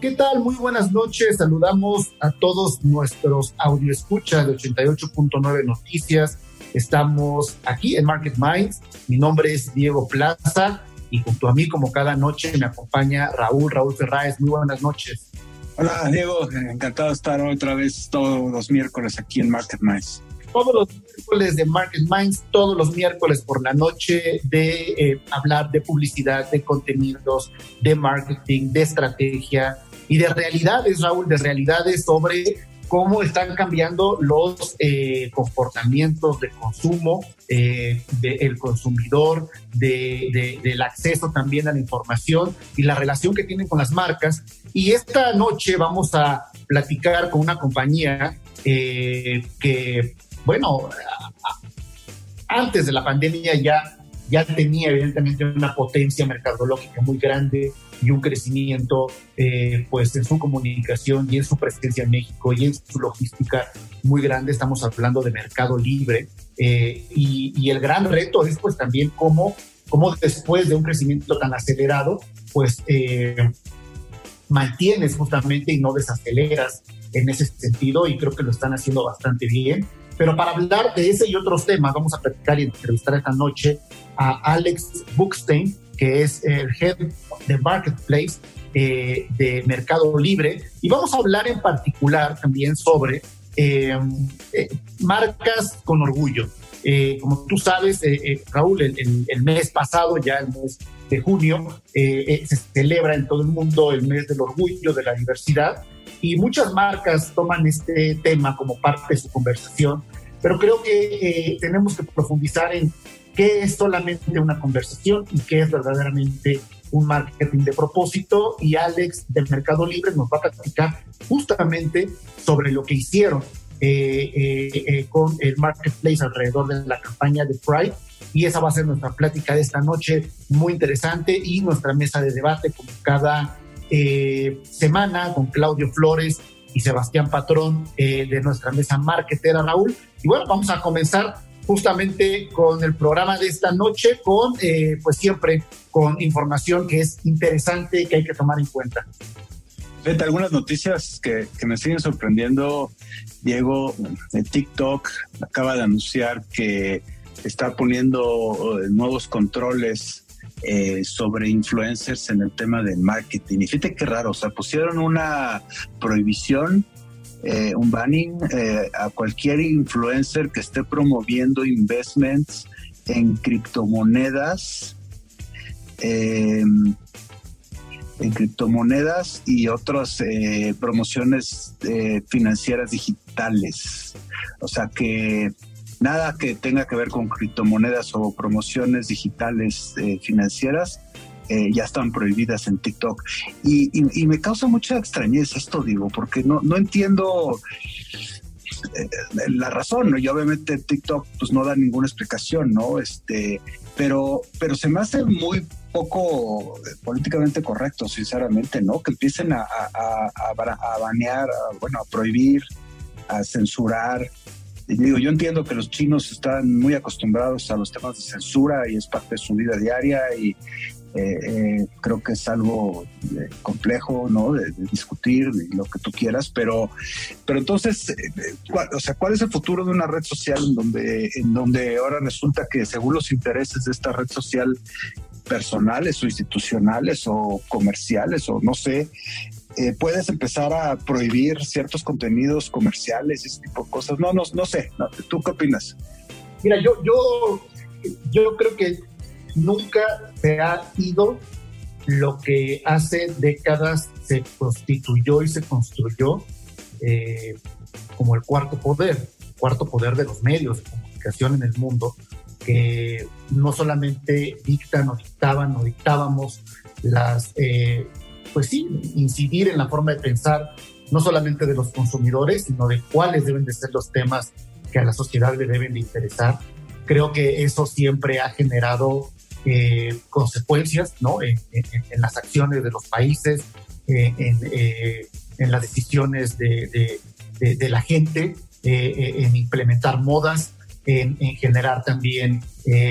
¿Qué tal? Muy buenas noches. Saludamos a todos nuestros escucha de 88.9 Noticias. Estamos aquí en Market Minds. Mi nombre es Diego Plaza y junto a mí, como cada noche, me acompaña Raúl, Raúl Ferráez. Muy buenas noches. Hola, Diego. Encantado de estar otra vez todos los miércoles aquí en Market Minds. Todos los miércoles de Market Minds, todos los miércoles por la noche de eh, hablar de publicidad, de contenidos, de marketing, de estrategia, y de realidades, Raúl, de realidades sobre cómo están cambiando los eh, comportamientos de consumo eh, del consumidor, del acceso también a la información y la relación que tienen con las marcas. Y esta noche vamos a platicar con una compañía eh, que, bueno, antes de la pandemia ya, ya tenía evidentemente una potencia mercadológica muy grande, y un crecimiento eh, pues en su comunicación y en su presencia en México y en su logística muy grande. Estamos hablando de mercado libre eh, y, el gran reto es pues también cómo, cómo después de un crecimiento tan acelerado pues eh, mantienes justamente y no desaceleras en ese sentido y creo que lo están haciendo bastante bien. Pero para hablar de ese y otros temas, vamos a platicar y entrevistar esta noche a Alex Buchstein, que es el Head de Marketplace eh, de Mercado Libre. Y vamos a hablar en particular también sobre eh, eh, marcas con orgullo. como tú sabes, Raúl, el, el, mes pasado, ya el mes de junio, se celebra en todo el mundo el mes del orgullo, de la diversidad, y muchas marcas toman este tema como parte de su conversación, pero creo que tenemos que profundizar en qué es solamente una conversación y qué es verdaderamente un marketing de propósito. Y Alex del Mercado Libre nos va a platicar justamente sobre lo que hicieron eh, eh, eh, con el marketplace alrededor de la campaña de Pride. Y esa va a ser nuestra plática de esta noche muy interesante y nuestra mesa de debate como cada semana con Claudio Flores y Sebastián Patrón de nuestra mesa marketera Raúl. Y bueno vamos a comenzar justamente con el programa de esta noche, con eh, pues siempre con información que es interesante que hay que tomar en cuenta. Fíjate, algunas noticias que, me siguen sorprendiendo. Diego, de TikTok acaba de anunciar que está poniendo eh, nuevos controles eh, sobre influencers en el tema del marketing. Y fíjate qué raro, o sea, pusieron una prohibición eh, un banning eh, a cualquier influencer que esté promoviendo investments en criptomonedas, em, en criptomonedas y otras eh, promociones financieras digitales. O sea que nada que tenga que ver con criptomonedas o promociones digitales financieras eh, ya están prohibidas en TikTok. Y, me causa mucha extrañeza esto, digo, porque no, no entiendo eh, la razón, ¿no? Y obviamente TikTok pues no da ninguna explicación, ¿no? Este, pero, pero se me hace muy poco eh, políticamente correcto, sinceramente, ¿no? Que empiecen a, a, a, banear, bueno, a prohibir, a censurar. Y digo, yo entiendo que los chinos están muy acostumbrados a los temas de censura y es parte de su vida diaria y, eh, eh, creo que es algo eh, complejo, ¿no? De, discutir lo que tú quieras, pero, pero entonces, ¿cuál, o sea, ¿cuál es el futuro de una red social en donde, en donde ahora resulta que según los intereses de esta red social personales o institucionales o comerciales o no sé, eh, puedes empezar a prohibir ciertos contenidos comerciales, ese tipo de cosas. No, no, no sé. ¿Tú qué opinas? Mira, yo, yo, yo creo que nunca se ha ido lo que hace décadas se constituyó y se construyó eh, como el cuarto poder, cuarto poder de los medios de comunicación en el mundo, que no solamente dictan o dictaban o dictábamos las, eh, pues sí, incidir en la forma de pensar no solamente de los consumidores, sino de cuáles deben de ser los temas que a la sociedad le deben de interesar. Creo que eso siempre ha generado eh, consecuencias ¿no? En, las acciones de los países, eh, en, las decisiones de, la gente, eh, en implementar modas, en, generar también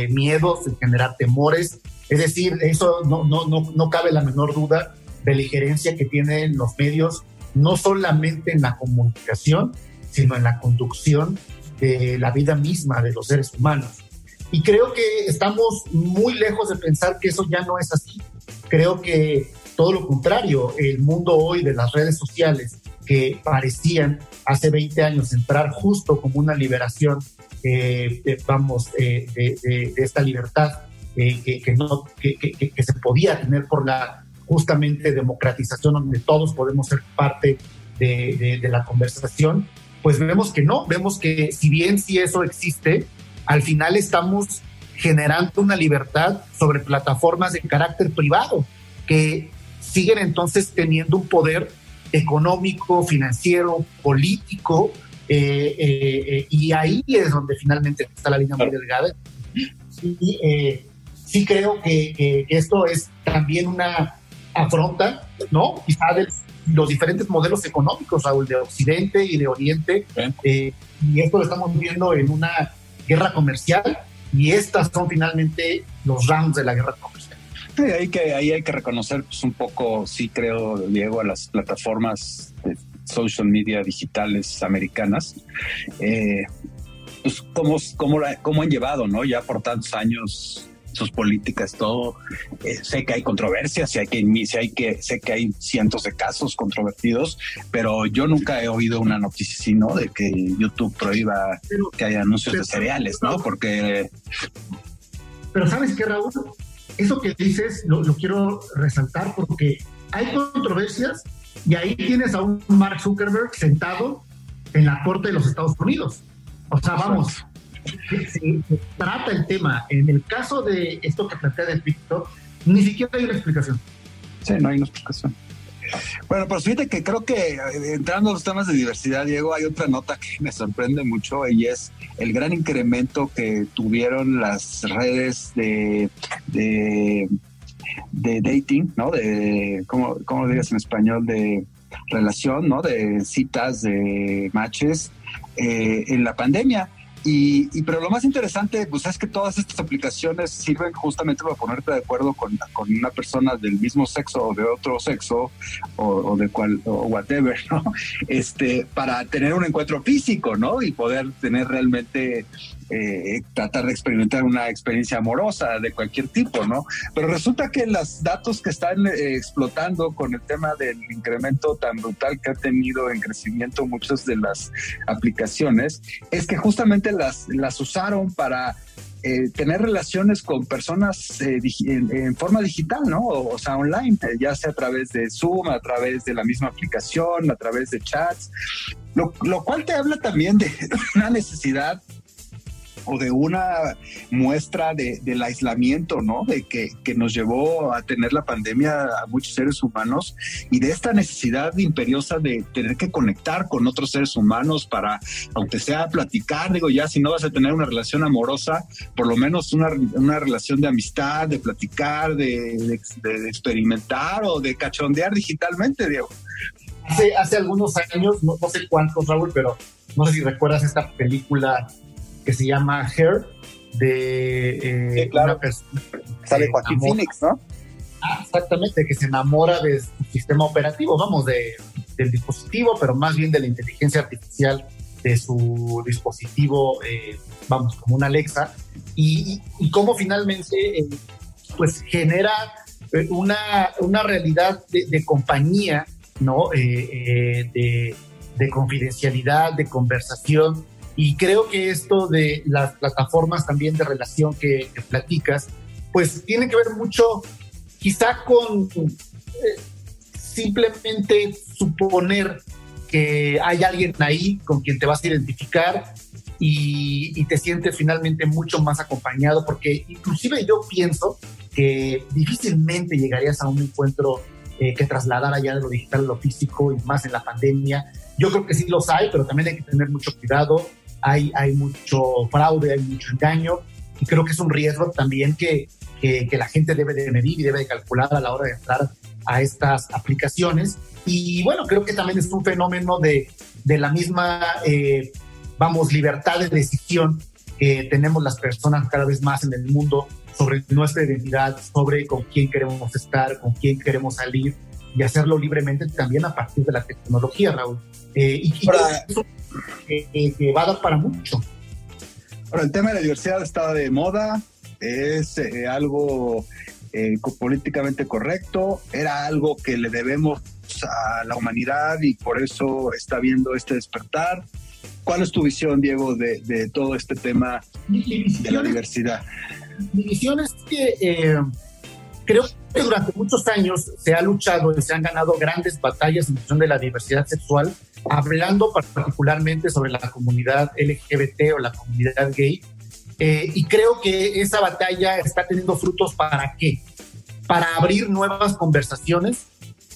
miedos, en generar temores. Es decir, eso no, no, no, no cabe la menor duda de la injerencia que tienen los medios, no solamente en la comunicación, sino en la conducción de la vida misma de los seres humanos. Y creo que estamos muy lejos de pensar que eso ya no es así. Creo que todo lo contrario, el mundo hoy de las redes sociales que parecían hace 20 años entrar justo como una liberación, eh, vamos, eh, de, esta libertad eh, que, no, que, se podía tener por la justamente democratización donde todos podemos ser parte de, de la conversación, pues vemos que no, vemos que si bien si eso existe, al final estamos generando una libertad sobre plataformas de carácter privado que siguen entonces teniendo un poder económico, financiero, político, eh, eh, eh, y ahí es donde finalmente está la línea muy delgada. Y sí creo que, esto es también una afronta, ¿no? Quizá de los diferentes modelos económicos, Raúl, de Occidente y de Oriente, y esto lo estamos viendo en una guerra comercial y estas son finalmente los rounds de la guerra comercial. Sí, ahí, hay que reconocer pues, un poco, sí creo, Diego, a las plataformas de social media digitales americanas, eh, pues cómo, cómo, cómo han llevado, ¿no? Ya por tantos años sus políticas, todo. Eh, sé que hay controversias, sé que, hay que, sé que hay cientos de casos controvertidos, pero yo nunca he oído una noticia así, ¿no? De que YouTube prohíba que haya anuncios de cereales, ¿no? Porque... Pero sabes qué, Raúl, eso que dices lo, quiero resaltar porque hay controversias y ahí tienes a un Mark Zuckerberg sentado en la Corte de los Estados Unidos. O sea, vamos, trata el tema. En el caso de esto que plantea de TikTok, ni siquiera hay una explicación. Sí, no hay una explicación. Bueno, pues fíjate que creo que eh, entrando a los temas de diversidad, Diego, hay otra nota que me sorprende mucho y es el gran incremento que tuvieron las redes de, de, dating, ¿no? De, ¿cómo, ¿cómo lo dirías en español? De relación, ¿no? De citas, de matches eh, en la pandemia. Y, pero lo más interesante, pues es que todas estas aplicaciones sirven justamente para ponerte de acuerdo con, con una persona del mismo sexo o de otro sexo o, de cual, o whatever, ¿no? Este, para tener un encuentro físico, ¿no? Y poder tener realmente eh, tratar de experimentar una experiencia amorosa de cualquier tipo, ¿no? Pero resulta que los datos que están eh, explotando con el tema del incremento tan brutal que ha tenido en crecimiento muchas de las aplicaciones, es que justamente las, las usaron para eh, tener relaciones con personas en, forma digital, ¿no? O, sea, online, ya sea a través de Zoom, a través de la misma aplicación, a través de chats, lo, lo cual te habla también de una necesidad o de una muestra de, del aislamiento, ¿no? De que, que, nos llevó a tener la pandemia a muchos seres humanos y de esta necesidad imperiosa de tener que conectar con otros seres humanos para, aunque sea platicar, digo, ya si no vas a tener una relación amorosa, por lo menos una, una relación de amistad, de platicar, de, de, experimentar o de cachondear digitalmente, Diego. Hace, hace algunos años, no, no sé cuántos, Raúl, pero no sé si recuerdas esta película que se llama Hair, de eh, una persona. Sale Joaquín Phoenix, ¿no? Ah, exactamente, que se enamora de su sistema operativo, vamos, de, del dispositivo, pero más bien de la inteligencia artificial de su dispositivo, eh, vamos, como una Alexa, y, y, cómo finalmente, eh, pues, genera una, una realidad de, de compañía ¿no? de, de confidencialidad, de conversación. Y creo que esto de las plataformas también de relación que, platicas, pues tiene que ver mucho quizá con eh, simplemente suponer que hay alguien ahí con quien te vas a identificar y, te sientes finalmente mucho más acompañado, porque inclusive yo pienso que difícilmente llegarías a un encuentro eh, que trasladara ya de lo digital a lo físico y más en la pandemia. Yo creo que sí los hay, pero también hay que tener mucho cuidado. Hay, hay mucho fraude, hay mucho engaño y creo que es un riesgo también que, que, la gente debe de medir y debe de calcular a la hora de entrar a estas aplicaciones. Y bueno, creo que también es un fenómeno de, de la misma, eh, vamos, libertad de decisión que tenemos las personas cada vez más en el mundo sobre nuestra identidad, sobre con quién queremos estar, con quién queremos salir y hacerlo libremente también a partir de la tecnología, Raúl. Eh, y, eso que va a dar para mucho. Ahora, el tema de la diversidad está de moda, es eh, algo eh, políticamente correcto, era algo que le debemos a la humanidad y por eso está viendo este despertar. ¿Cuál es tu visión, Diego, de, todo este tema de la diversidad? Mi visión es que creo que durante muchos años se ha luchado y se han ganado grandes batallas en función de la diversidad sexual, hablando particularmente sobre la comunidad LGBT o la comunidad gay. Eh, y creo que esa batalla está teniendo frutos para qué? Para abrir nuevas conversaciones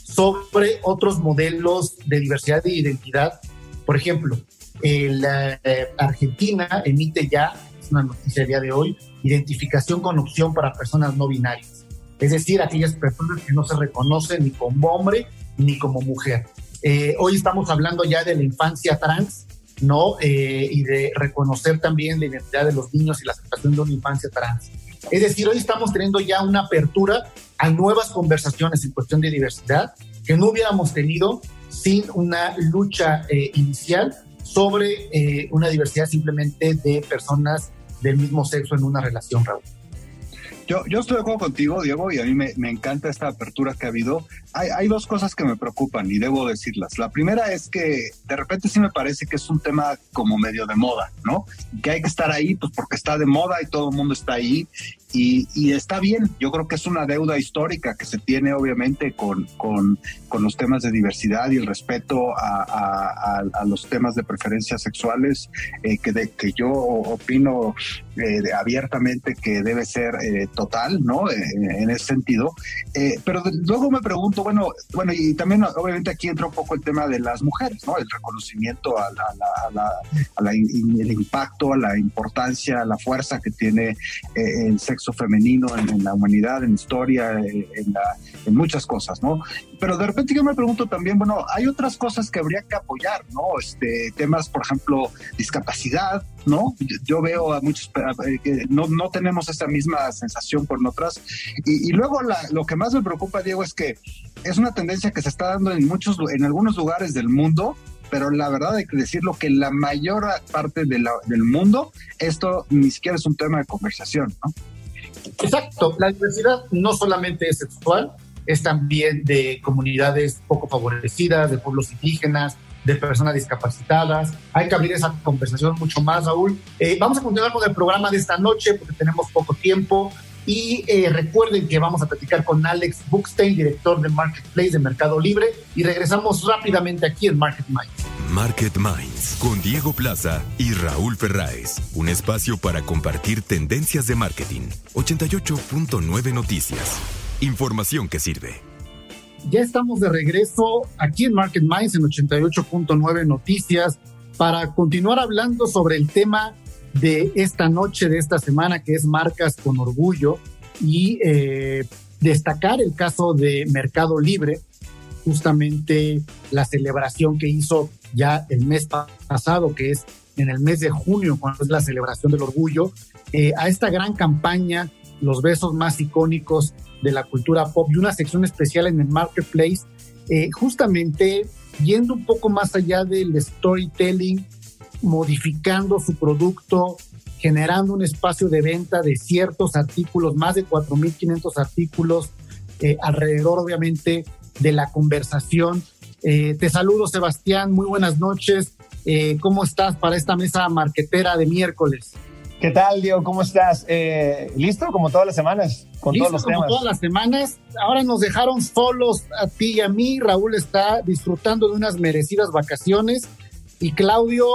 sobre otros modelos de diversidad e identidad. Por ejemplo, la eh, Argentina emite ya, es una noticia día de hoy, identificación con opción para personas no binarias es decir, aquellas personas que no se reconocen ni como hombre ni como mujer. Eh, hoy estamos hablando ya de la infancia trans, ¿no? Eh, y de reconocer también la identidad de los niños y la aceptación de una infancia trans. Es decir, hoy estamos teniendo ya una apertura a nuevas conversaciones en cuestión de diversidad que no hubiéramos tenido sin una lucha eh, inicial sobre una diversidad simplemente de personas del mismo sexo en una relación, Raúl. Yo, yo estoy de acuerdo contigo, Diego, y a mí me, me encanta esta apertura que ha habido. Hay, hay, dos cosas que me preocupan y debo decirlas. La primera es que de repente sí me parece que es un tema como medio de moda, ¿no? Que hay que estar ahí, pues porque está de moda y todo el mundo está ahí y, está bien, yo creo que es una deuda histórica que se tiene obviamente con, con, los temas de diversidad y el respeto a, los temas de preferencias sexuales, eh, que, de, que yo opino eh, abiertamente que debe ser eh, total, ¿no? en ese sentido. pero luego me pregunto, bueno, bueno, y también obviamente aquí entra un poco el tema de las mujeres, ¿no? El reconocimiento a, la, a el impacto, a la importancia, a la fuerza que tiene el sexo femenino en, la humanidad, en historia, eh, en, en, muchas cosas, ¿no? Pero de repente yo me pregunto también, bueno, hay otras cosas que habría que apoyar, ¿no? Este, temas, por ejemplo, discapacidad, ¿no? Yo veo a muchos eh, no, no tenemos esa misma sensación con otras. Y, luego lo que más me preocupa, Diego, es que es una tendencia que se está dando en muchos, en algunos lugares del mundo, pero la verdad hay que decirlo que la mayor parte de la, del mundo esto ni siquiera es un tema de conversación, ¿no? Exacto, la diversidad no solamente es sexual, es también de comunidades poco favorecidas, de pueblos indígenas, de personas discapacitadas. Hay que abrir esa conversación mucho más, Raúl. Eh, vamos a continuar con el programa de esta noche porque tenemos poco tiempo. Y eh, recuerden que vamos a platicar con Alex Buchstein, director de Marketplace de Mercado Libre, y regresamos rápidamente aquí en Market Minds. Market Minds con Diego Plaza y Raúl Ferráez. Un espacio para compartir tendencias de marketing. 88.9 Noticias. Información que sirve. Ya estamos de regreso aquí en Market Minds en 88.9 Noticias para continuar hablando sobre el tema de esta noche, de esta semana, que es Marcas con Orgullo, y eh, destacar el caso de Mercado Libre, justamente la celebración que hizo ya el mes pasado, que es en el mes de junio, cuando es la celebración del orgullo, eh, a esta gran campaña, los besos más icónicos de la cultura pop y una sección especial en el marketplace, eh, justamente yendo un poco más allá del storytelling modificando su producto, generando un espacio de venta de ciertos artículos, más de 4.500 artículos, eh, alrededor obviamente de la conversación Eh, te saludo, Sebastián. Muy buenas noches. Eh, ¿Cómo estás para esta mesa marquetera de miércoles? ¿Qué tal, Diego? ¿Cómo estás? Eh, ¿Listo? Como todas las semanas, con Listo, todos los como temas. todas las semanas. Ahora nos dejaron solos a ti y a mí. Raúl está disfrutando de unas merecidas vacaciones. Y Claudio,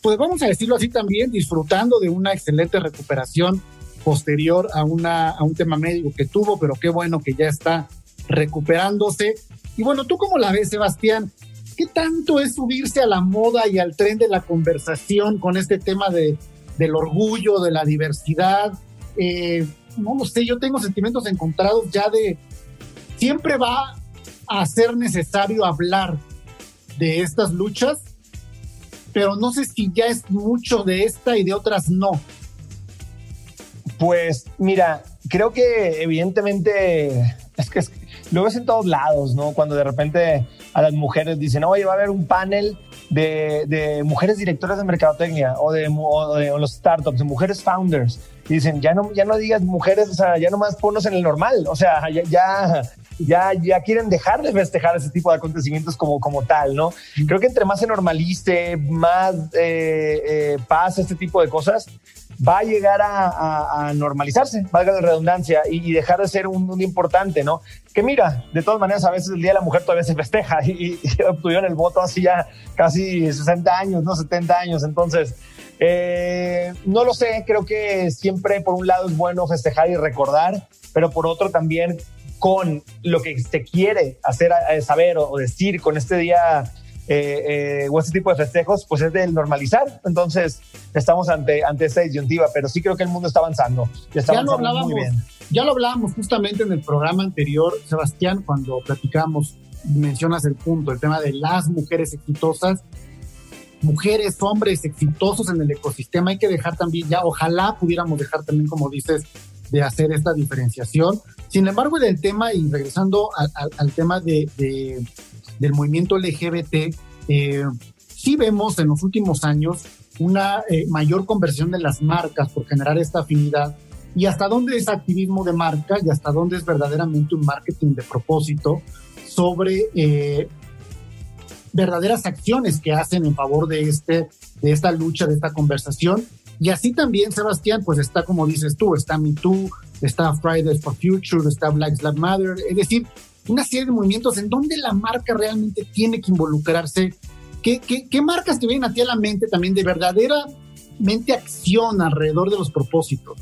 pues vamos a decirlo así también, disfrutando de una excelente recuperación posterior a, una, a un tema médico que tuvo, pero qué bueno que ya está recuperándose. Y bueno, ¿tú cómo la ves, Sebastián? ¿Qué tanto es subirse a la moda y al tren de la conversación con este tema de, del orgullo, de la diversidad? Eh, no lo sé, yo tengo sentimientos encontrados ya de siempre va a ser necesario hablar de estas luchas, pero no sé si ya es mucho de esta y de otras no. Pues mira, creo que evidentemente es que es- lo ves en todos lados, ¿no? Cuando de repente a las mujeres dicen, oye, va a haber un panel de, de mujeres directoras de mercadotecnia o de, o de o los startups, de mujeres founders. Y dicen, ya no, ya no digas mujeres, o sea, ya nomás ponnos en el normal. O sea, ya, ya, ya, ya quieren dejar de festejar ese tipo de acontecimientos como, como tal, ¿no? Creo que entre más se normalice, más eh, eh, pasa este tipo de cosas, va a llegar a, a- a normalizarse, valga la redundancia, y, dejar de ser un, un importante, ¿no? Que mira, de todas maneras, a veces el Día de la Mujer todavía se festeja y, y obtuvieron el voto así ya casi 60 años, ¿no? 70 años. Entonces, eh, no lo sé, creo que siempre por un lado es bueno festejar y recordar, pero por otro también con lo que se quiere hacer saber o decir con este día eh, eh, o este tipo de festejos, pues es del normalizar. Entonces, estamos ante, ante esta disyuntiva, pero sí creo que el mundo está avanzando. está Ya lo avanzando hablábamos, muy bien. ya lo hablábamos justamente en el programa anterior, Sebastián, cuando platicamos, mencionas el punto, el tema de las mujeres exitosas, mujeres, hombres exitosos en el ecosistema, hay que dejar también ya, ojalá pudiéramos dejar también, como dices, de hacer esta diferenciación. Sin embargo, del tema, y regresando al, al- al tema de, de- del movimiento LGBT, eh, sí vemos en los últimos años una eh, mayor conversión de las marcas por generar esta afinidad y hasta dónde es activismo de marca y hasta dónde es verdaderamente un marketing de propósito sobre eh, verdaderas acciones que hacen en favor de, este, de esta lucha, de esta conversación. Y así también, Sebastián, pues está como dices tú, está Me Too, está Fridays for Future, está Black Lives Matter, es decir, una serie de movimientos en donde la marca realmente tiene que involucrarse. ¿Qué, qué, qué marcas te vienen a ti a la mente también de verdaderamente acción alrededor de los propósitos?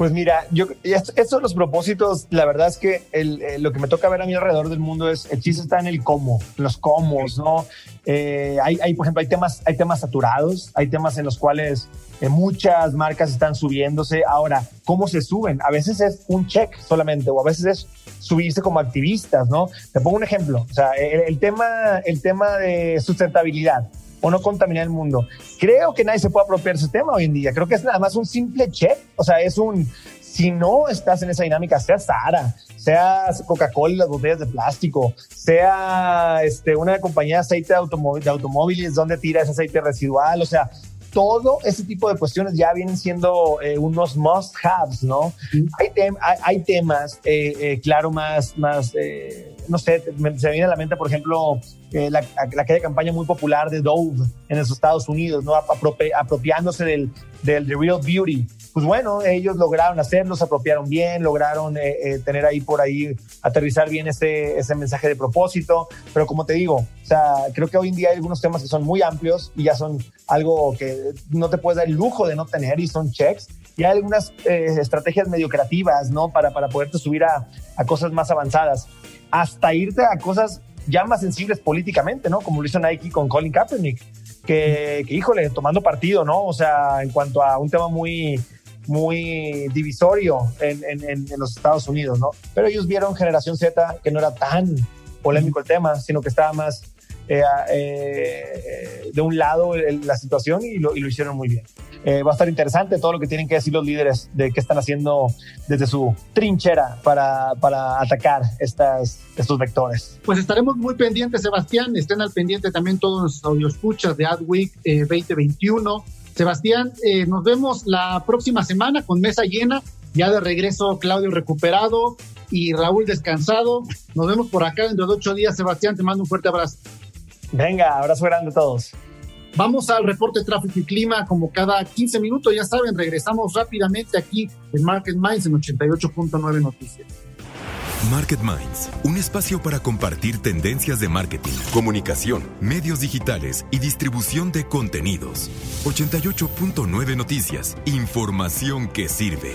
Pues mira, yo est- estos son los propósitos, la verdad es que eh, lo que me toca ver a mí alrededor del mundo es el chiste está en el cómo, los cómo, ¿no? Eh, hay, hay, por ejemplo, hay temas, hay temas saturados, hay temas en los cuales eh, muchas marcas están subiéndose. Ahora, ¿cómo se suben? A veces es un check solamente, o a veces es subirse como activistas, ¿no? Te pongo un ejemplo, o sea, el tema, el tema de sustentabilidad o no contaminar el mundo. Creo que nadie se puede apropiar ese tema hoy en día. Creo que es nada más un simple check. O sea, es un, si no estás en esa dinámica, sea Sara, sea Coca-Cola y las botellas de plástico, sea este, una compañía de aceite de, automóvil, de automóviles donde tira ese aceite residual, o sea, todo ese tipo de cuestiones ya vienen siendo eh, unos must-haves, ¿no? Hay, tem- hay, hay temas, eh, eh, claro, más, más no sé, me- se me viene a la mente, por ejemplo, eh, la, la aquella campaña muy popular de Dove en los Estados Unidos, ¿no? Apropi- apropiándose del, del The Real Beauty. Pues bueno, ellos lograron hacerlo, se apropiaron bien, lograron eh, eh, tener ahí por ahí, aterrizar bien ese, ese mensaje de propósito. Pero como te digo, o sea, creo que hoy en día hay algunos temas que son muy amplios y ya son algo que no te puedes dar el lujo de no tener y son checks. Y hay algunas estrategias medio creativas, ¿no? Para, para poderte subir a, a cosas más avanzadas. Hasta irte a cosas ya más sensibles políticamente, ¿no? Como lo hizo Nike con Colin Kaepernick, que, que, híjole, tomando partido, ¿no? O sea, en cuanto a un tema muy, muy divisorio en, en, en, los Estados Unidos, ¿no? Pero ellos vieron Generación Z que no era tan polémico el tema, sino que estaba más eh, eh, de un lado la situación y lo, y lo, hicieron muy bien. Eh, va a estar interesante todo lo que tienen que decir los líderes de qué están haciendo desde su trinchera para, para atacar estas, estos vectores. Pues estaremos muy pendientes, Sebastián. Estén al pendiente también todos los audioscuchas de AdWeek eh, 2021. Sebastián, eh, nos vemos la próxima semana con mesa llena. Ya de regreso, Claudio recuperado y Raúl descansado. Nos vemos por acá dentro de ocho días. Sebastián, te mando un fuerte abrazo. Venga, abrazo grande a todos. Vamos al reporte tráfico y clima como cada 15 minutos, ya saben, regresamos rápidamente aquí en Market Minds en 88.9 Noticias. Market Minds, un espacio para compartir tendencias de marketing, comunicación, medios digitales y distribución de contenidos. 88.9 Noticias, información que sirve.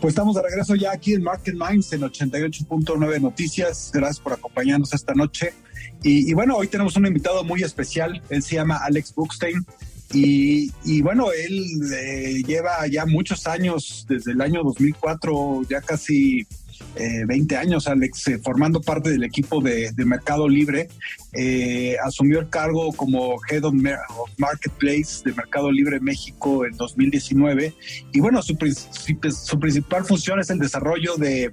Pues estamos de regreso ya aquí en Market Minds en 88.9 Noticias. Gracias por acompañarnos esta noche. Y, bueno, hoy tenemos un invitado muy especial. Él se llama Alex Buchstein. Y, bueno, él eh, lleva ya muchos años, desde el año 2004, ya casi eh, 20 años, Alex, eh, formando parte del equipo de, Mercado Libre. Eh, asumió el cargo como Head of, of, Marketplace de Mercado Libre México en 2019. Y bueno, su, su principal función es el desarrollo de,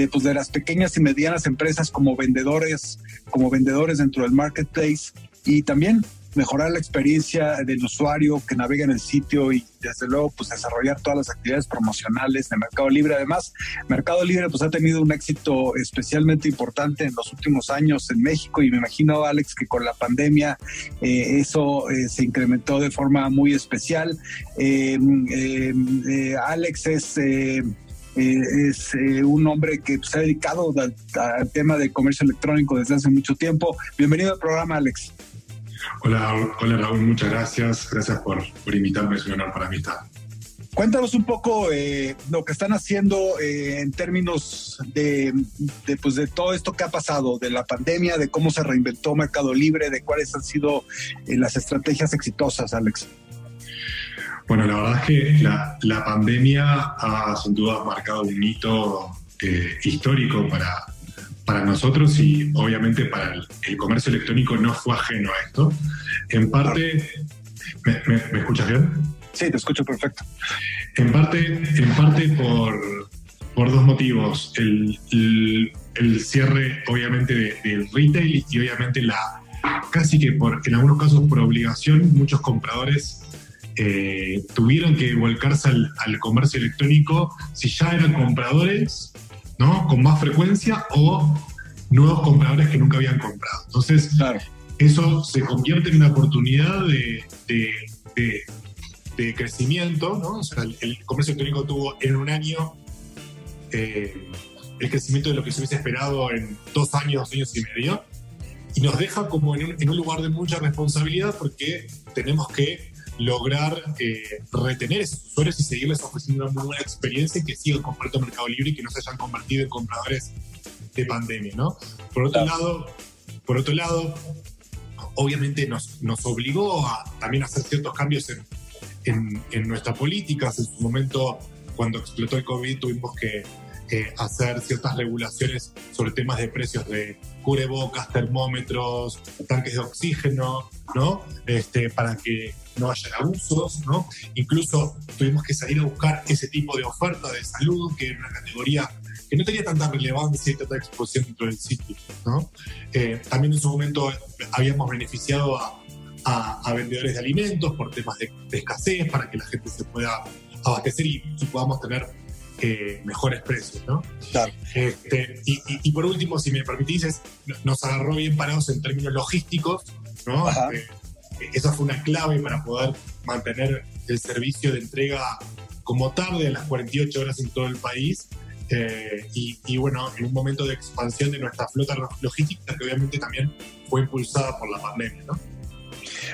de, pues, de las pequeñas y medianas empresas como vendedores, como vendedores dentro del marketplace y también mejorar la experiencia del usuario que navega en el sitio y desde luego pues desarrollar todas las actividades promocionales de Mercado Libre. Además, Mercado Libre pues ha tenido un éxito especialmente importante en los últimos años en México y me imagino Alex que con la pandemia eh, eso eh, se incrementó de forma muy especial. Eh, Alex es es eh, un hombre que se ha dedicado al, al, tema de comercio electrónico desde hace mucho tiempo. Bienvenido al programa, Alex. Hola, hola Raúl, muchas gracias. Gracias por, por invitarme, es un honor para mí estar. Cuéntanos un poco eh, lo que están haciendo eh, en términos de, de, pues de todo esto que ha pasado, de la pandemia, de cómo se reinventó Mercado Libre, de cuáles han sido eh, las estrategias exitosas, Alex. Bueno, la verdad es que la, la pandemia ha sin duda marcado un hito eh, histórico para, para nosotros y obviamente para el, el, comercio electrónico no fue ajeno a esto. En parte, ¿me, me, me escuchas bien? Sí, te escucho perfecto. En parte, en parte por, por dos motivos. El, el, el cierre, obviamente, de, del retail y obviamente la casi que por, en algunos casos por obligación, muchos compradores eh, tuvieron que volcarse al, al, comercio electrónico si ya eran compradores, ¿no? Con más frecuencia o nuevos compradores que nunca habían comprado. Entonces, claro. eso se convierte en una oportunidad de, de, de, de crecimiento, ¿no? O sea, el, el, comercio electrónico tuvo en un año eh, el crecimiento de lo que se hubiese esperado en dos años, dos años y medio, y nos deja como en un, en un lugar de mucha responsabilidad porque tenemos que lograr eh, retener esos usuarios y seguirles ofreciendo una muy buena experiencia y que sigan comprando Mercado Libre y que no se hayan convertido en compradores de pandemia, ¿no? Por otro claro. lado, por otro lado, obviamente nos, nos obligó a también hacer ciertos cambios en, en, en nuestras políticas. En su momento, cuando explotó el COVID, tuvimos que eh, hacer ciertas regulaciones sobre temas de precios de cubrebocas, termómetros, tanques de oxígeno, ¿no? Este, para que no haya abusos, ¿no? Incluso tuvimos que salir a buscar ese tipo de oferta de salud, que era una categoría que no tenía tanta relevancia y tanta exposición dentro del sitio, ¿no? Eh, también en su momento habíamos beneficiado a, a, a, vendedores de alimentos por temas de, de, escasez, para que la gente se pueda abastecer y, y podamos tener eh, mejores precios, ¿no? Claro. Este, y, y, y, por último, si me permitís, es, nos agarró bien parados en términos logísticos, ¿no? Eh, esa fue una clave para poder mantener el servicio de entrega como tarde a las 48 horas en todo el país. Eh, y, y, bueno, en un momento de expansión de nuestra flota logística que obviamente también fue impulsada por la pandemia, ¿no?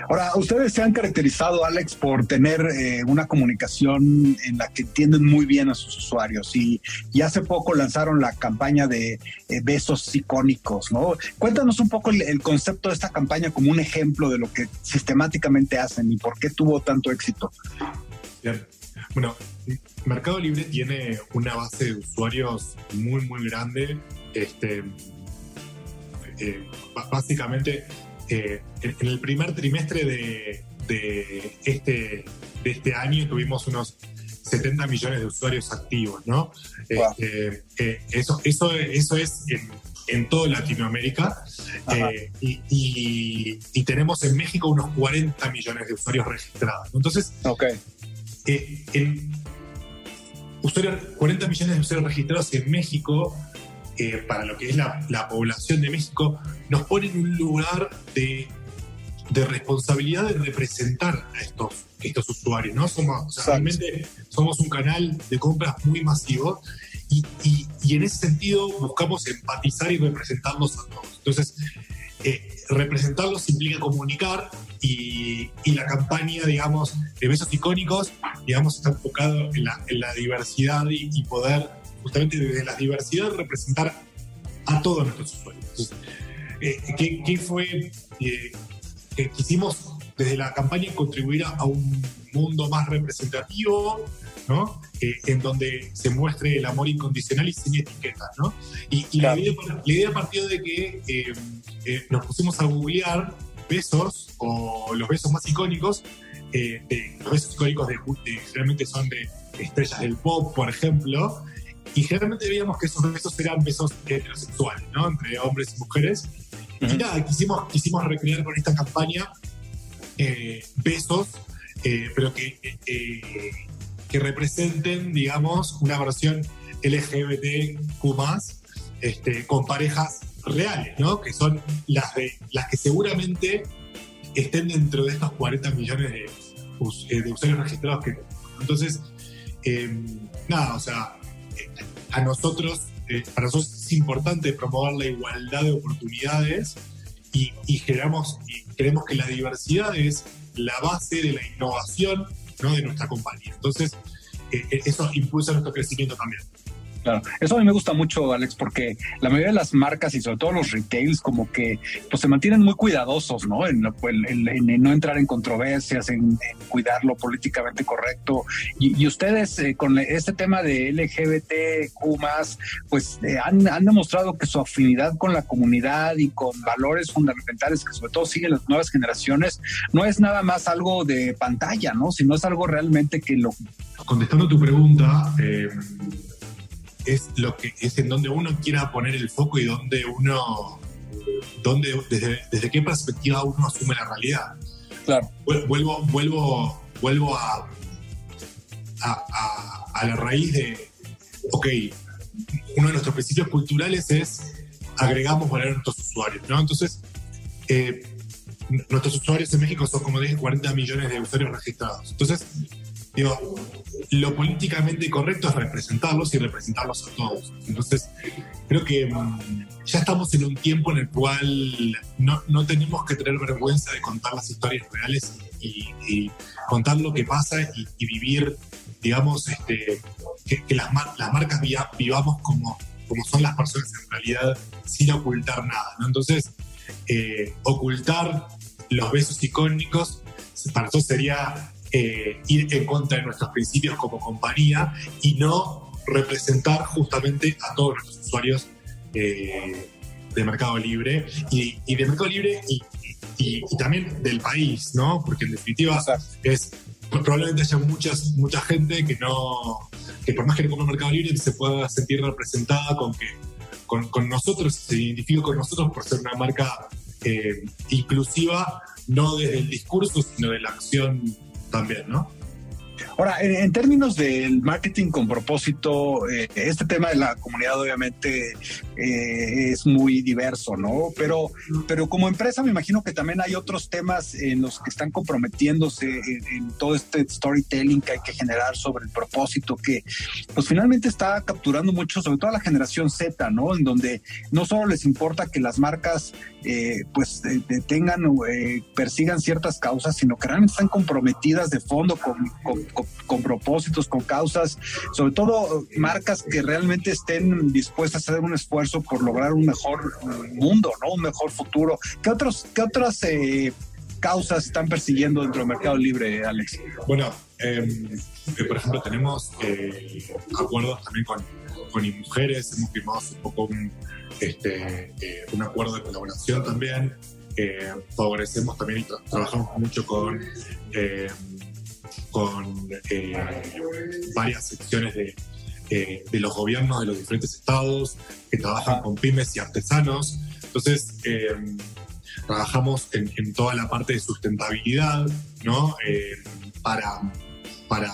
Ahora, ustedes se han caracterizado, Alex, por tener eh, una comunicación en la que entienden muy bien a sus usuarios y, y hace poco lanzaron la campaña de eh, besos icónicos, ¿no? Cuéntanos un poco el, concepto de esta campaña como un ejemplo de lo que sistemáticamente hacen y por qué tuvo tanto éxito. Bueno, Mercado Libre tiene una base de usuarios muy, muy grande. Este, eh, básicamente eh, en, el primer trimestre de, de, este, de este año tuvimos unos 70 millones de usuarios activos, ¿no? Wow. Eh, eh, eso, eso, eso es en, en toda Latinoamérica eh, y, y, y, tenemos en México unos 40 millones de usuarios registrados. Entonces, okay. el usuarios, 40 millones de usuarios registrados en México eh, para lo que es la, la, población de México, nos pone en un lugar de, de responsabilidad de representar a estos, estos usuarios, ¿no? Somos, realmente somos un canal de compras muy masivo y, y, y, en ese sentido buscamos empatizar y representarlos a todos. Entonces, eh, representarlos implica comunicar y, y, la campaña, digamos, de besos icónicos, digamos, está enfocado en la, en la diversidad y, y poder justamente desde la diversidad representar a todos nuestros usuarios. Eh, ¿qué, ¿qué, fue? Eh, que quisimos desde la campaña contribuir a, un mundo más representativo, ¿no? Eh, en donde se muestre el amor incondicional y sin etiquetas, ¿no? Y, y claro. la, idea, la, idea, partió de que nos pusimos a googlear besos o los besos más icónicos, de, los besos icónicos de, de, generalmente son de estrellas del pop, por ejemplo, y generalmente veíamos que esos besos eran besos heterosexuales, ¿no? Entre hombres y mujeres. Uh -huh. Y nada, quisimos, quisimos recrear con esta campaña eh, besos, eh, pero que, eh, que representen, digamos, una versión LGBTQ este, con parejas reales, ¿no? Que son las, de, las que seguramente estén dentro de estos 40 millones de, de usuarios registrados que Entonces, nada, o sea, a nosotros, eh, para nosotros es importante promover la igualdad de oportunidades y, y, generamos, y creemos que la diversidad es la base de la innovación ¿no? de nuestra compañía. Entonces, eh, eso impulsa nuestro crecimiento también. Claro. Eso a mí me gusta mucho, Alex, porque la mayoría de las marcas y sobre todo los retails como que pues se mantienen muy cuidadosos, ¿no? En, no entrar en controversias, en, cuidar lo políticamente correcto. Y, y ustedes eh, con este tema de LGBTQ pues eh, han, han, demostrado que su afinidad con la comunidad y con valores fundamentales que sobre todo siguen las nuevas generaciones no es nada más algo de pantalla, ¿no? Sino es algo realmente que lo... Contestando tu pregunta, eh es lo que es en donde uno quiera poner el foco y donde uno donde desde, desde qué perspectiva uno asume la realidad. Claro. Vuelvo, vuelvo, vuelvo a, a, a, a la raíz de, ok, uno de nuestros principios culturales es agregamos valor a nuestros usuarios, ¿no? Entonces, eh, nuestros usuarios en México son, como dije, 40 millones de usuarios registrados. Entonces, digo, lo políticamente correcto es representarlos y representarlos a todos. Entonces, creo que um, ya estamos en un tiempo en el cual no, no, tenemos que tener vergüenza de contar las historias reales y, contar lo que pasa y, vivir, digamos, este, que, las, mar las, marcas vivamos como, como son las personas en realidad sin ocultar nada. Entonces, eh, ocultar los besos icónicos para nosotros sería eh, ir en contra de nuestros principios como compañía y no representar justamente a todos nuestros usuarios eh, de Mercado Libre y, y de Mercado Libre y, y, y, también del país, ¿no? Porque en definitiva es probablemente haya muchas, mucha gente que no, que por más que no compre Mercado Libre se pueda sentir representada con que con, con nosotros, se identifica con nosotros por ser una marca eh, inclusiva, no desde el discurso, sino de la acción también, ¿no? Ahora, en, en, términos del marketing con propósito, eh, este tema de la comunidad obviamente eh, es muy diverso, ¿no? Pero, pero como empresa me imagino que también hay otros temas en los que están comprometiéndose en, en, todo este storytelling que hay que generar sobre el propósito, que pues finalmente está capturando mucho, sobre todo a la generación Z, ¿no? En donde no solo les importa que las marcas eh, pues tengan, eh, persigan ciertas causas, sino que realmente están comprometidas de fondo con con propósitos, con causas, sobre todo marcas que realmente estén dispuestas a hacer un esfuerzo por lograr un mejor mundo, ¿no? Un mejor futuro. ¿Qué, otros, qué otras eh, causas están persiguiendo dentro del mercado libre, Alex? Bueno, eh, por ejemplo, tenemos eh, acuerdos también con, con mujeres, hemos firmado hace poco un, este, eh, un acuerdo de colaboración también. favorecemos también y tra trabajamos mucho con con eh, varias secciones de, eh, de, los gobiernos de los diferentes estados que trabajan con pymes y artesanos. Entonces, eh, trabajamos en, toda la parte de sustentabilidad, ¿no? para, para,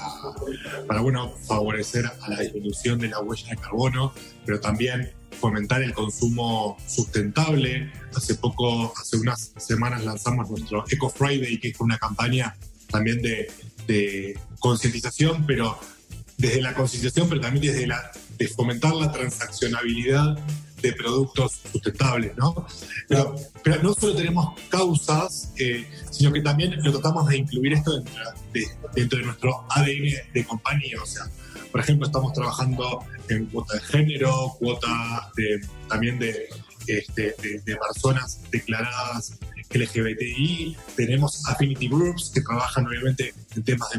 para bueno, favorecer a la disminución de la huella de carbono, pero también fomentar el consumo sustentable. Hace poco, hace unas semanas lanzamos nuestro Eco Friday, que es una campaña también de, de concientización, pero desde la concientización, pero también desde la, de fomentar la transaccionabilidad de productos sustentables, ¿no? Pero, no solo tenemos causas, eh, sino que también lo tratamos de incluir esto dentro de, nuestro ADN de compañía. O sea, por ejemplo, estamos trabajando en cuota de género, cuota de, también de, este, de personas declaradas LGBTI, tenemos affinity groups que trabajan obviamente en temas de,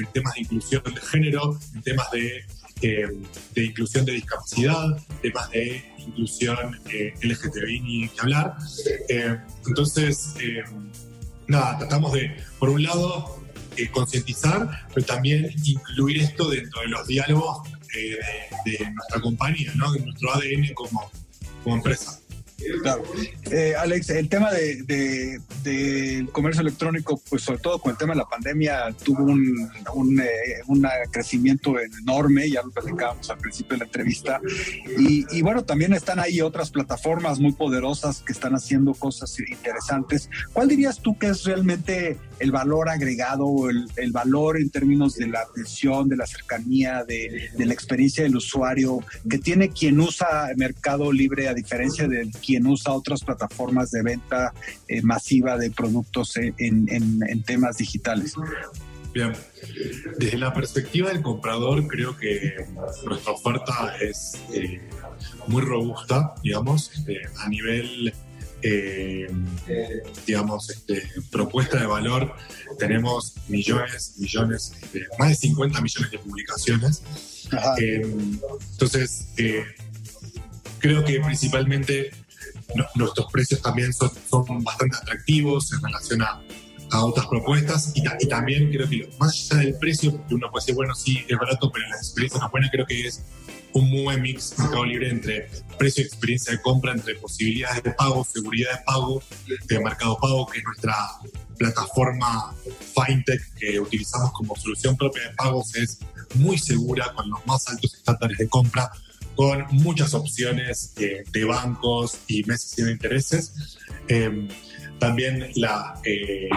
en temas de inclusión de género, en temas de, eh, de inclusión de discapacidad, temas de inclusión eh, LGTBI ni que hablar. Eh, entonces, eh, nada, tratamos de, por un lado, eh, concientizar, pero también incluir esto dentro de los diálogos eh, de, de nuestra compañía, ¿no? de nuestro ADN como empresa. Claro. Eh, Alex, el tema del de, de, comercio electrónico, pues sobre todo con el tema de la pandemia, tuvo un, un, eh, un crecimiento enorme, ya lo platicábamos al principio de la entrevista. Y, y, bueno, también están ahí otras plataformas muy poderosas que están haciendo cosas interesantes. ¿Cuál dirías tú que es realmente el valor agregado, el, el valor en términos de la atención, de la cercanía, de, de la experiencia del usuario que tiene quien usa Mercado Libre a diferencia de quien usa otras plataformas de venta eh, masiva de productos en, en, en, temas digitales. Bien, desde la perspectiva del comprador creo que nuestra oferta es eh, muy robusta, digamos, este, a nivel, eh, digamos, este, propuesta de valor. Tenemos millones, millones, este, más de 50 millones de publicaciones. entonces, creo que principalmente nuestros precios también son, son, bastante atractivos en relación a, a otras propuestas y, y, también creo que más allá del precio, porque uno puede decir, bueno, sí, es barato, pero la experiencia no es buena, creo que es un muy buen mix Mercado Libre entre precio y experiencia de compra, entre posibilidades de pago, seguridad de pago, de Mercado Pago, que es nuestra plataforma FinTech que utilizamos como solución propia de pagos, es muy segura con los más altos estándares de compra con muchas opciones eh, de bancos y meses sin intereses. Eh, también la, eh,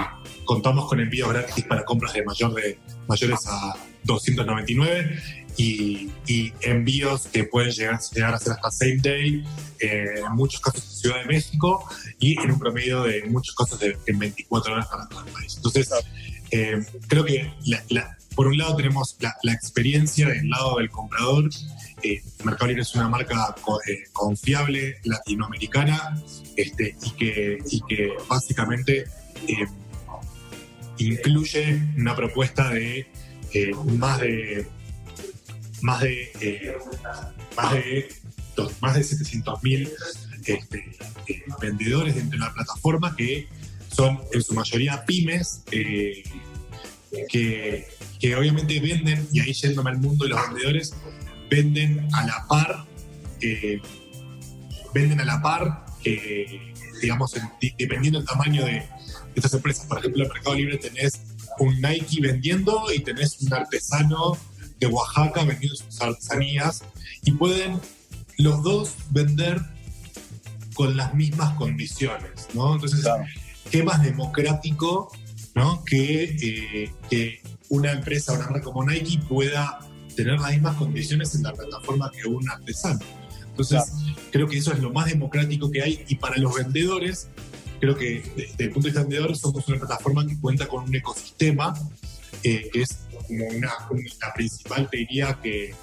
contamos con envíos gratis para compras de, mayor de mayores a 299 y, y envíos que pueden llegar, llegar, a ser hasta same day, en muchos casos en Ciudad de México y en un promedio de muchos casos de, en 24 horas para todo el país. Entonces, creo que la, la, por un lado tenemos la, la, experiencia del lado del comprador. Eh, Mercado Libre es una marca eh, confiable, latinoamericana, este, y, que, básicamente eh, incluye una propuesta de más de más de más de más de 700 mil este, vendedores dentro de la plataforma que son en su mayoría pymes que, que obviamente venden, y ahí yéndome al mundo de los vendedores, venden a la par, eh, venden a la par, eh, digamos, dependiendo del tamaño de, de, estas empresas. Por ejemplo, en Mercado Libre tenés un Nike vendiendo y tenés un artesano de Oaxaca vendiendo sus artesanías y pueden los dos vender con las mismas condiciones, ¿no? Entonces, claro. ¿qué más democrático ¿no? que, eh, que una empresa, una marca como Nike pueda tener las mismas condiciones en la plataforma que un artesano. Entonces, claro. creo que eso es lo más democrático que hay y para los vendedores, creo que desde el punto de vista vendedor somos una plataforma que cuenta con un ecosistema eh, que es como una, la principal, te diría que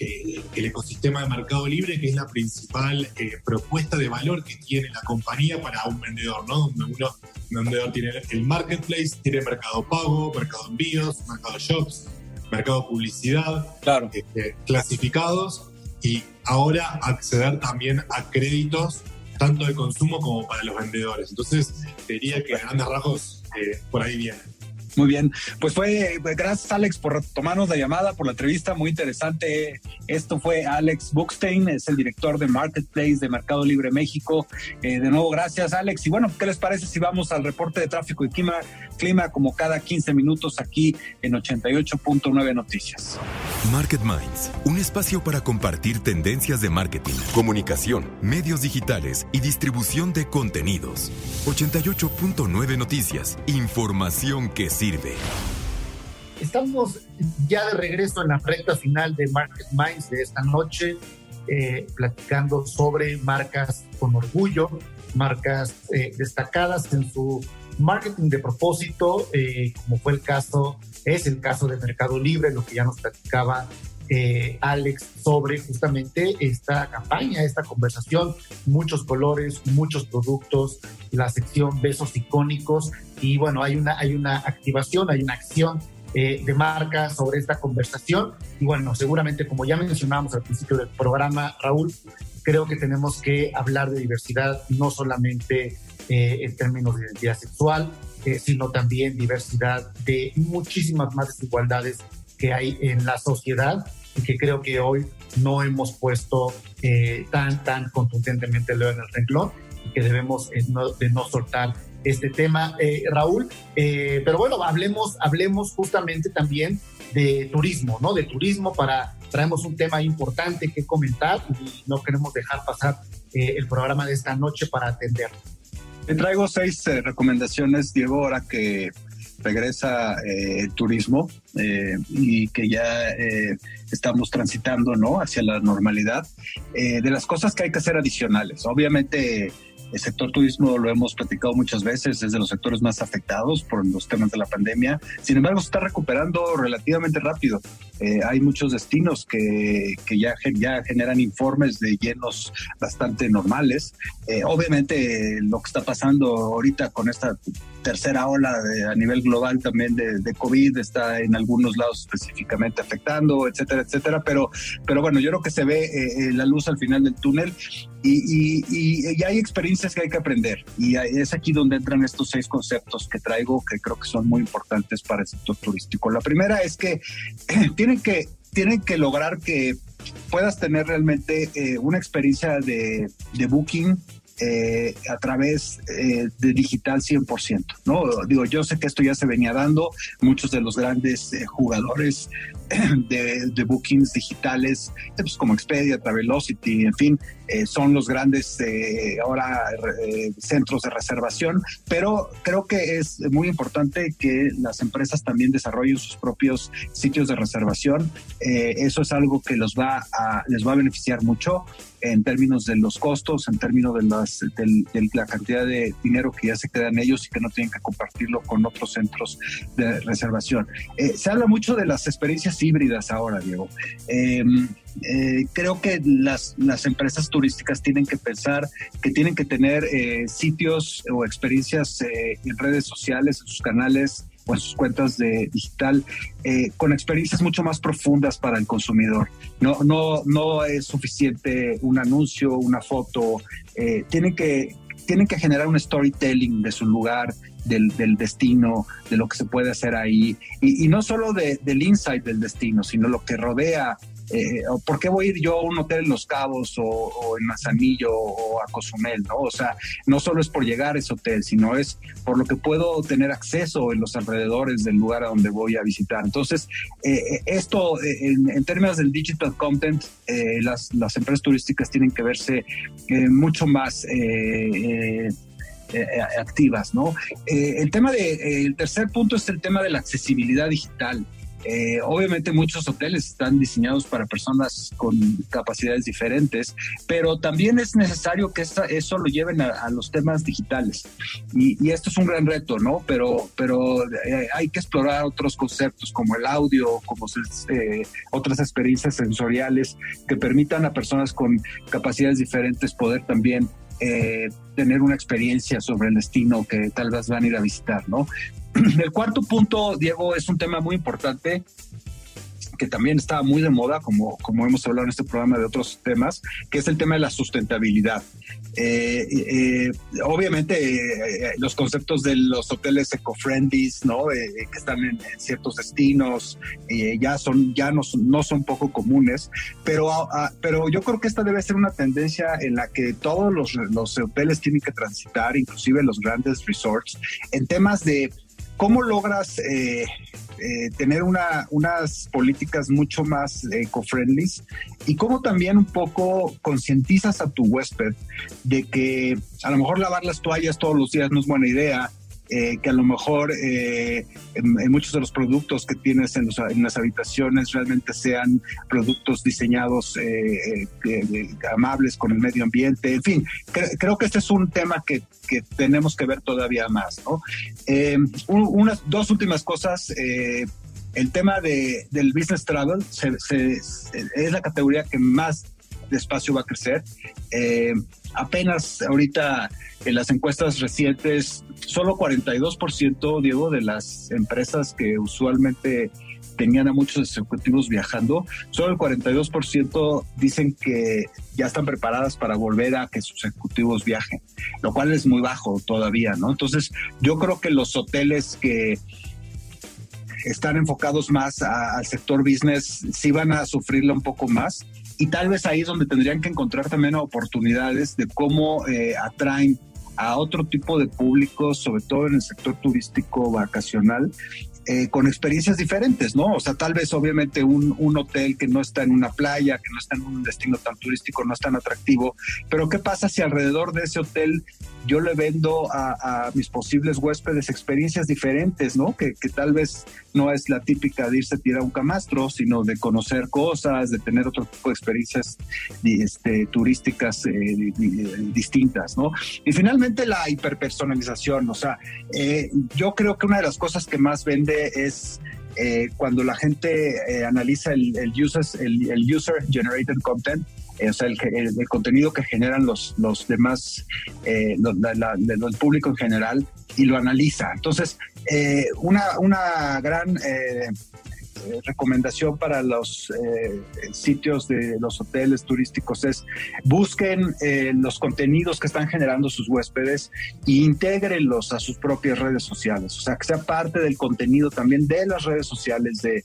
el ecosistema de Mercado Libre, que es la principal eh, propuesta de valor que tiene la compañía para un vendedor, ¿no? Donde uno, un vendedor tiene el marketplace, tiene mercado pago, mercado envíos, mercado shops, mercado publicidad, claro. este, clasificados y ahora acceder también a créditos tanto de consumo como para los vendedores. Entonces, diría que a grandes rasgos eh, por ahí viene. Muy bien, pues fue, gracias Alex por tomarnos la llamada, por la entrevista, muy interesante. Esto fue Alex Buchstein, es el director de Marketplace de Mercado Libre México. Eh, de nuevo, gracias Alex. Y bueno, ¿qué les parece si vamos al reporte de tráfico y clima, clima como cada 15 minutos aquí en 88.9 Noticias? Market Minds, un espacio para compartir tendencias de marketing, comunicación, medios digitales y distribución de contenidos. 88.9 Noticias, información que sirve. Estamos ya de regreso en la recta final de Market Minds de esta noche, eh, platicando sobre marcas con orgullo, marcas eh, destacadas en su marketing de propósito, eh, como fue el caso, es el caso de Mercado Libre, lo que ya nos platicaba Alex sobre justamente esta campaña, esta conversación, muchos colores, muchos productos, la sección besos icónicos y bueno, hay una, hay una activación, hay una acción eh, de marca sobre esta conversación. Y bueno, seguramente como ya mencionábamos al principio del programa, Raúl, creo que tenemos que hablar de diversidad no solamente eh, en términos de identidad sexual, eh, sino también diversidad de muchísimas más desigualdades que hay en la sociedad y que creo que hoy no hemos puesto tan, tan contundentemente en el renglón y que debemos de no soltar este tema, eh, Raúl. Eh, pero bueno, hablemos, hablemos justamente también de turismo, ¿no? De turismo para traemos un tema importante que comentar y no queremos dejar pasar eh, el programa de esta noche para atenderlo. Te traigo seis recomendaciones, Diego, ahora que regresa el turismo y que ya estamos transitando no hacia la normalidad de las cosas que hay que hacer adicionales obviamente el sector turismo lo hemos platicado muchas veces, es de los sectores más afectados por los temas de la pandemia. Sin embargo, se está recuperando relativamente rápido. Eh, hay muchos destinos que, que ya, ya generan informes de llenos bastante normales. Eh, obviamente, lo que está pasando ahorita con esta tercera ola a nivel global también de, de, COVID está en algunos lados específicamente afectando, etcétera, etcétera. Pero, pero bueno, yo creo que se ve eh, la luz al final del túnel y, y, y, hay experiencias que hay que aprender. Y es aquí donde entran estos seis conceptos que traigo que creo que son muy importantes para el sector turístico. La primera es que tienen que, tienen que lograr que puedas tener realmente eh, una experiencia de, de booking eh, a través eh, de digital 100%, ¿no? Digo, yo sé que esto ya se venía dando, muchos de los grandes eh, jugadores de, de, bookings digitales, pues como Expedia, Travelocity, en fin, son los grandes ahora centros de reservación, pero creo que es muy importante que las empresas también desarrollen sus propios sitios de reservación. eso es algo que los va a, les va a beneficiar mucho en términos de los costos, en términos de, las, de, la cantidad de dinero que ya se quedan ellos y que no tienen que compartirlo con otros centros de reservación. Eh, se habla mucho de las experiencias híbridas ahora, Diego. Eh, creo que las, las empresas turísticas tienen que pensar que tienen que tener eh, sitios o experiencias en redes sociales, en sus canales o en sus cuentas de digital eh, con experiencias mucho más profundas para el consumidor. No, no, no es suficiente un anuncio, una foto. Eh, tienen, que, tienen que generar un storytelling de su lugar, del, destino, de lo que se puede hacer ahí, y, y no solo de, del insight del destino, sino lo que rodea eh, ¿por qué voy a ir yo a un hotel en Los Cabos o, en Manzanillo o a Cozumel? ¿no? O sea, no solo es por llegar a ese hotel, sino es por lo que puedo tener acceso en los alrededores del lugar a donde voy a visitar. Entonces, eh, eh, esto en, términos del digital content, las, empresas turísticas tienen que verse mucho más... activas, ¿no? el tema de, el tercer punto es el tema de la accesibilidad digital. Eh, obviamente muchos hoteles están diseñados para personas con capacidades diferentes, pero también es necesario que eso lo lleven a, los temas digitales. Y, esto es un gran reto, ¿no? Pero, pero eh, hay que explorar otros conceptos como el audio, como eh, otras experiencias sensoriales que permitan a personas con capacidades diferentes poder también tener una experiencia sobre el destino que tal vez van a ir a visitar, ¿no? El cuarto punto, Diego, es un tema muy importante que también está muy de moda, como, como hemos hablado en este programa de otros temas, que es el tema de la sustentabilidad. Eh, eh, obviamente eh, los conceptos de los hoteles eco-friendly, ¿no? que están en, ciertos destinos, ya son ya no, no son poco comunes, pero, ah, ah, pero yo creo que esta debe ser una tendencia en la que todos los, los hoteles tienen que transitar, inclusive los grandes resorts, en temas de ¿Cómo logras eh, eh, tener una, unas políticas mucho más eco-friendly? Y cómo también un poco concientizas a tu huésped de que a lo mejor lavar las toallas todos los días no es buena idea, eh, que a lo mejor eh, en, muchos de los productos que tienes en, las habitaciones realmente sean productos diseñados eh, amables con el medio ambiente. En fin, creo que este es un tema que, tenemos que ver todavía más. ¿no? unas dos últimas cosas. el tema de, del business travel es la categoría que más despacio va a crecer. apenas ahorita en las encuestas recientes, solo 42%, Diego, de las empresas que usualmente tenían a muchos ejecutivos viajando, solo el 42% dicen que ya están preparadas para volver a que sus ejecutivos viajen, lo cual es muy bajo todavía, ¿no? Entonces, yo creo que los hoteles que están enfocados más al sector business sí van a sufrirlo un poco más y tal vez ahí es donde tendrían que encontrar también oportunidades de cómo eh, atraen a otro tipo de público, sobre todo en el sector turístico vacacional, eh, con experiencias diferentes, ¿no? O sea, tal vez obviamente un, un, hotel que no está en una playa, que no está en un destino tan turístico, no es tan atractivo, pero ¿qué pasa si alrededor de ese hotel yo le vendo a, mis posibles huéspedes experiencias diferentes, ¿no? Que, tal vez no es la típica de irse a tirar un camastro, sino de conocer cosas, de tener otro tipo de experiencias este, turísticas eh, distintas, ¿no? Y finalmente la hiperpersonalización, o sea, eh, yo creo que una de las cosas que más vende es eh, cuando la gente analiza el, el, el user generated content, o sea, el, contenido que generan los, los demás, eh, el público en general, y lo analiza. Entonces, eh, una, una gran eh, eh, recomendación para los eh, sitios de los hoteles turísticos es busquen eh, los contenidos que están generando sus huéspedes e intégrenlos a sus propias redes sociales. O sea, que sea parte del contenido también de las redes sociales, de,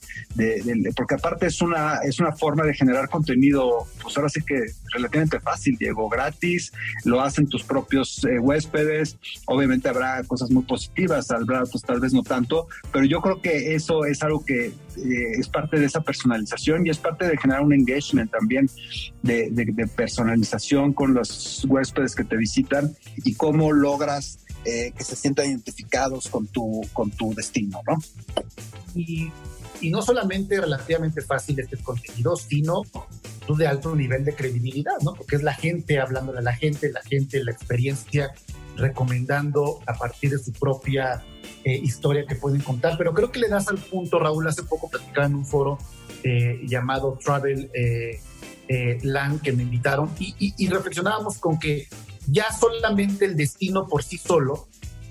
porque aparte es una, es una forma de generar contenido, pues ahora sí que relativamente fácil, Diego, gratis, lo hacen tus propios huéspedes. Obviamente habrá cosas muy positivas, habrá pues tal vez no tanto, pero yo creo que eso es algo que eh, es parte de esa personalización y es parte de generar un engagement también de, personalización con los huéspedes que te visitan y cómo logras eh, que se sientan identificados con tu, con tu destino, ¿no? Y, y no solamente relativamente fácil este contenido, sino de alto nivel de credibilidad, ¿no? Porque es la gente hablándole a la gente, la gente, la experiencia, recomendando a partir de su propia eh, historia que pueden contar. Pero creo que le das al punto, Raúl, hace poco platicaba en un foro eh, llamado Travel eh, Land que me invitaron y, y, reflexionábamos con que ya solamente el destino por sí solo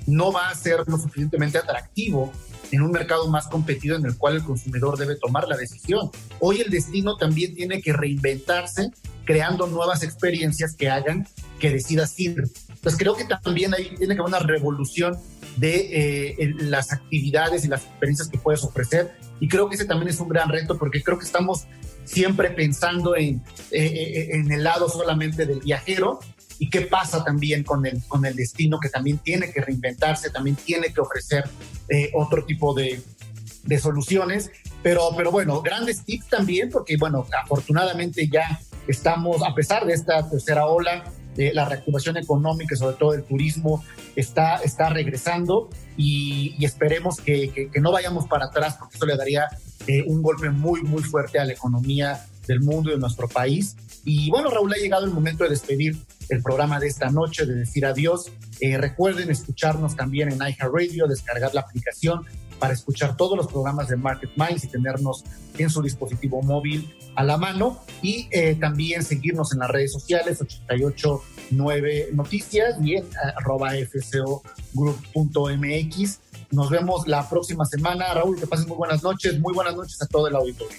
no va a ser lo suficientemente atractivo en un mercado más competido en el cual el consumidor debe tomar la decisión. Hoy el destino también tiene que reinventarse creando nuevas experiencias que hagan que decidas ir. Pues creo que también ahí tiene que haber una revolución de eh, las actividades y las experiencias que puedes ofrecer. Y creo que ese también es un gran reto porque creo que estamos siempre pensando en, eh, eh, en el lado solamente del viajero y qué pasa también con el, con el destino que también tiene que reinventarse, también tiene que ofrecer otro tipo de, de soluciones. Pero, pero bueno, grandes tips también porque bueno, afortunadamente ya estamos, a pesar de esta tercera ola, la reactivación económica y sobre todo el turismo está, está regresando y, esperemos que, que, no vayamos para atrás porque eso le daría eh, un golpe muy, muy fuerte a la economía del mundo y de nuestro país. Y bueno, Raúl, ha llegado el momento de despedir el programa de esta noche, de decir adiós. Eh, recuerden escucharnos también en iHeartRadio, descargar la aplicación para escuchar todos los programas de Market Minds y tenernos en su dispositivo móvil a la mano y eh, también seguirnos en las redes sociales 889 Noticias y en arroba fcogroup.mx. Nos vemos la próxima semana. Raúl, que pasen muy buenas noches. Muy buenas noches a todo el auditorio.